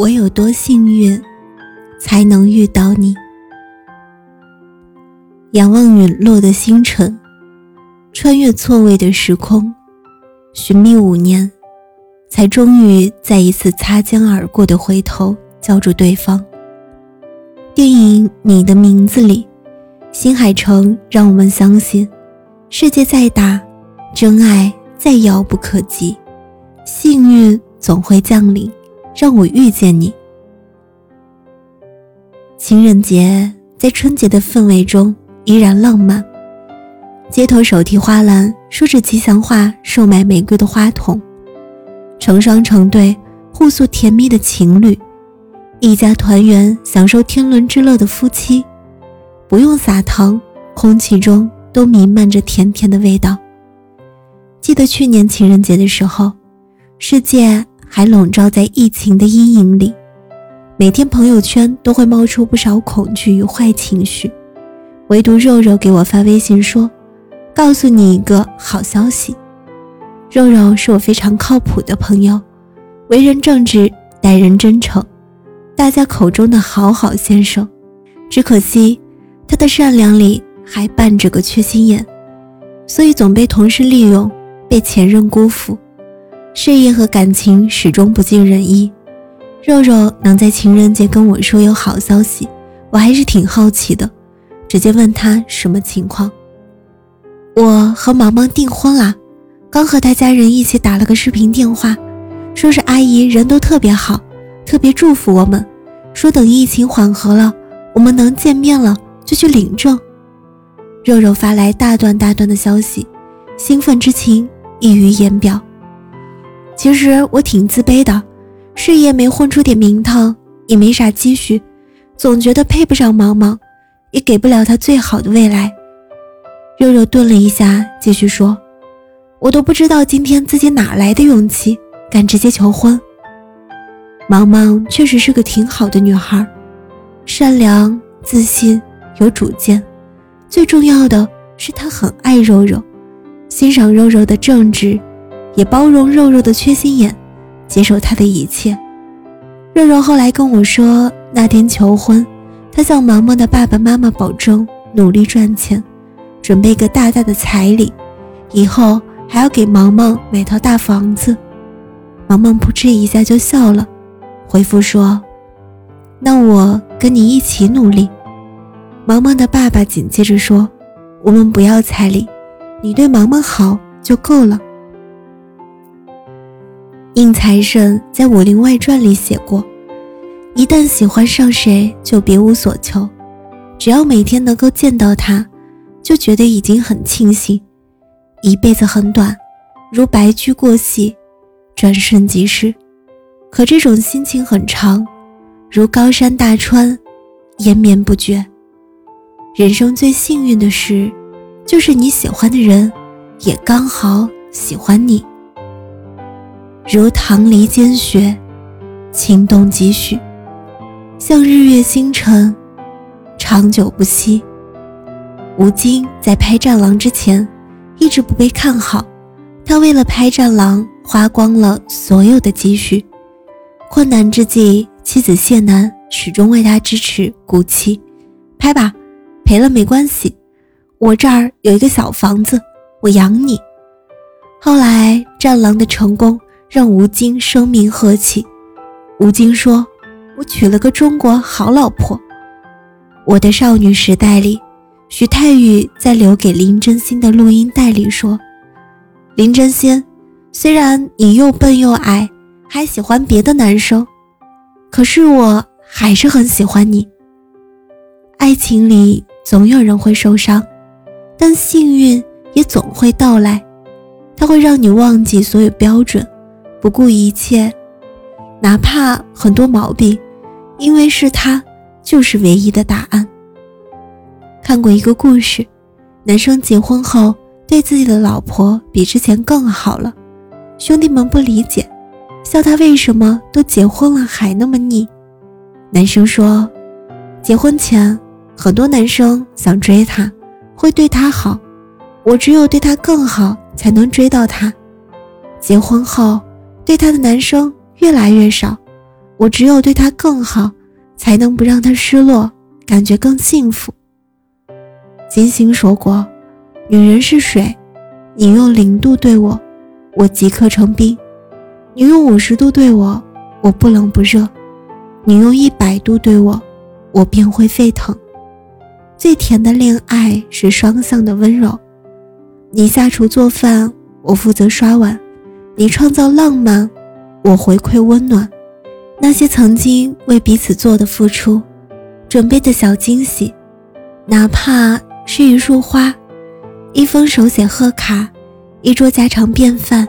我有多幸运，才能遇到你？仰望陨落的星辰，穿越错位的时空，寻觅五年，才终于在一次擦肩而过的回头叫住对方。电影《你的名字》里，新海诚让我们相信，世界再大，真爱再遥不可及，幸运总会降临。让我遇见你。情人节在春节的氛围中依然浪漫，街头手提花篮，说着吉祥话，售卖玫瑰的花童，成双成对互诉甜蜜的情侣，一家团圆享受天伦之乐的夫妻，不用撒糖，空气中都弥漫着甜甜的味道。记得去年情人节的时候，世界。还笼罩在疫情的阴影里，每天朋友圈都会冒出不少恐惧与坏情绪，唯独肉肉给我发微信说：“告诉你一个好消息。”肉肉是我非常靠谱的朋友，为人正直，待人真诚，大家口中的好好先生。只可惜他的善良里还伴着个缺心眼，所以总被同事利用，被前任辜负。事业和感情始终不尽人意，肉肉能在情人节跟我说有好消息，我还是挺好奇的，直接问他什么情况。我和毛毛订婚啦，刚和他家人一起打了个视频电话，说是阿姨人都特别好，特别祝福我们，说等疫情缓和了，我们能见面了就去领证。肉肉发来大段大段的消息，兴奋之情溢于言表。其实我挺自卑的，事业没混出点名堂，也没啥积蓄，总觉得配不上毛毛，也给不了他最好的未来。肉肉顿了一下，继续说：“我都不知道今天自己哪来的勇气，敢直接求婚。毛毛确实是个挺好的女孩，善良、自信、有主见，最重要的是她很爱肉肉，欣赏肉肉的正直。”也包容肉肉的缺心眼，接受他的一切。肉肉后来跟我说，那天求婚，他向毛毛的爸爸妈妈保证努力赚钱，准备个大大的彩礼，以后还要给毛毛买套大房子。毛毛扑哧一下就笑了，回复说：“那我跟你一起努力。”毛毛的爸爸紧接着说：“我们不要彩礼，你对毛毛好就够了。”应财神在《武林外传》里写过：“一旦喜欢上谁，就别无所求，只要每天能够见到他，就觉得已经很庆幸。一辈子很短，如白驹过隙，转瞬即逝；可这种心情很长，如高山大川，延绵不绝。人生最幸运的事，就是你喜欢的人，也刚好喜欢你。”如棠梨间雪，情动几许，像日月星辰，长久不息。吴京在拍《战狼》之前，一直不被看好，他为了拍《战狼》，花光了所有的积蓄。困难之际，妻子谢楠始终为他支持鼓气：“拍吧，赔了没关系，我这儿有一个小房子，我养你。”后来，《战狼》的成功。让吴京声名鹤起。吴京说：“我娶了个中国好老婆。”我的少女时代里，徐太宇在留给林真心的录音带里说：“林真心，虽然你又笨又矮，还喜欢别的男生，可是我还是很喜欢你。爱情里总有人会受伤，但幸运也总会到来。它会让你忘记所有标准，不顾一切，哪怕很多毛病，因为是他，就是唯一的答案。看过一个故事，男生结婚后对自己的老婆比之前更好了，兄弟们不理解，笑他为什么都结婚了还那么腻。男生说，结婚前很多男生想追她，会对她好，我只有对她更好。才能追到他。结婚后，对他的男生越来越少，我只有对他更好，才能不让他失落，感觉更幸福。金星说过：“女人是水，你用零度对我，我即刻成冰；你用五十度对我，我不冷不热；你用一百度对我，我便会沸腾。”最甜的恋爱是双向的温柔。你下厨做饭，我负责刷碗；你创造浪漫，我回馈温暖。那些曾经为彼此做的付出，准备的小惊喜，哪怕是一束花，一封手写贺卡，一桌家常便饭，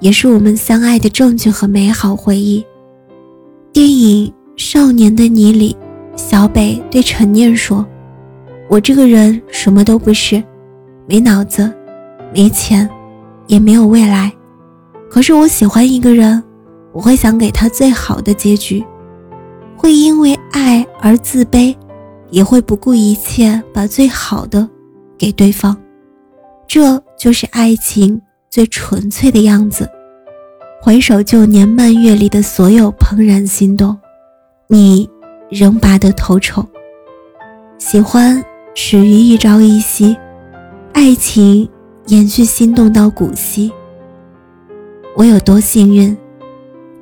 也是我们相爱的证据和美好回忆。电影《少年的你》里，小北对陈念说：“我这个人什么都不是，没脑子。”没钱，也没有未来，可是我喜欢一个人，我会想给他最好的结局，会因为爱而自卑，也会不顾一切把最好的给对方，这就是爱情最纯粹的样子。回首旧年漫月里的所有怦然心动，你仍拔得头筹。喜欢始于一朝一夕，爱情。延续心动到古稀，我有多幸运，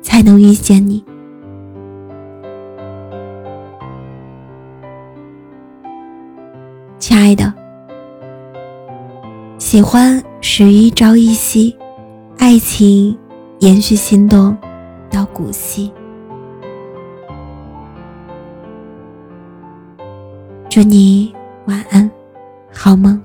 才能遇见你，亲爱的。喜欢始于一朝一夕，爱情延续心动到古稀。祝你晚安，好梦。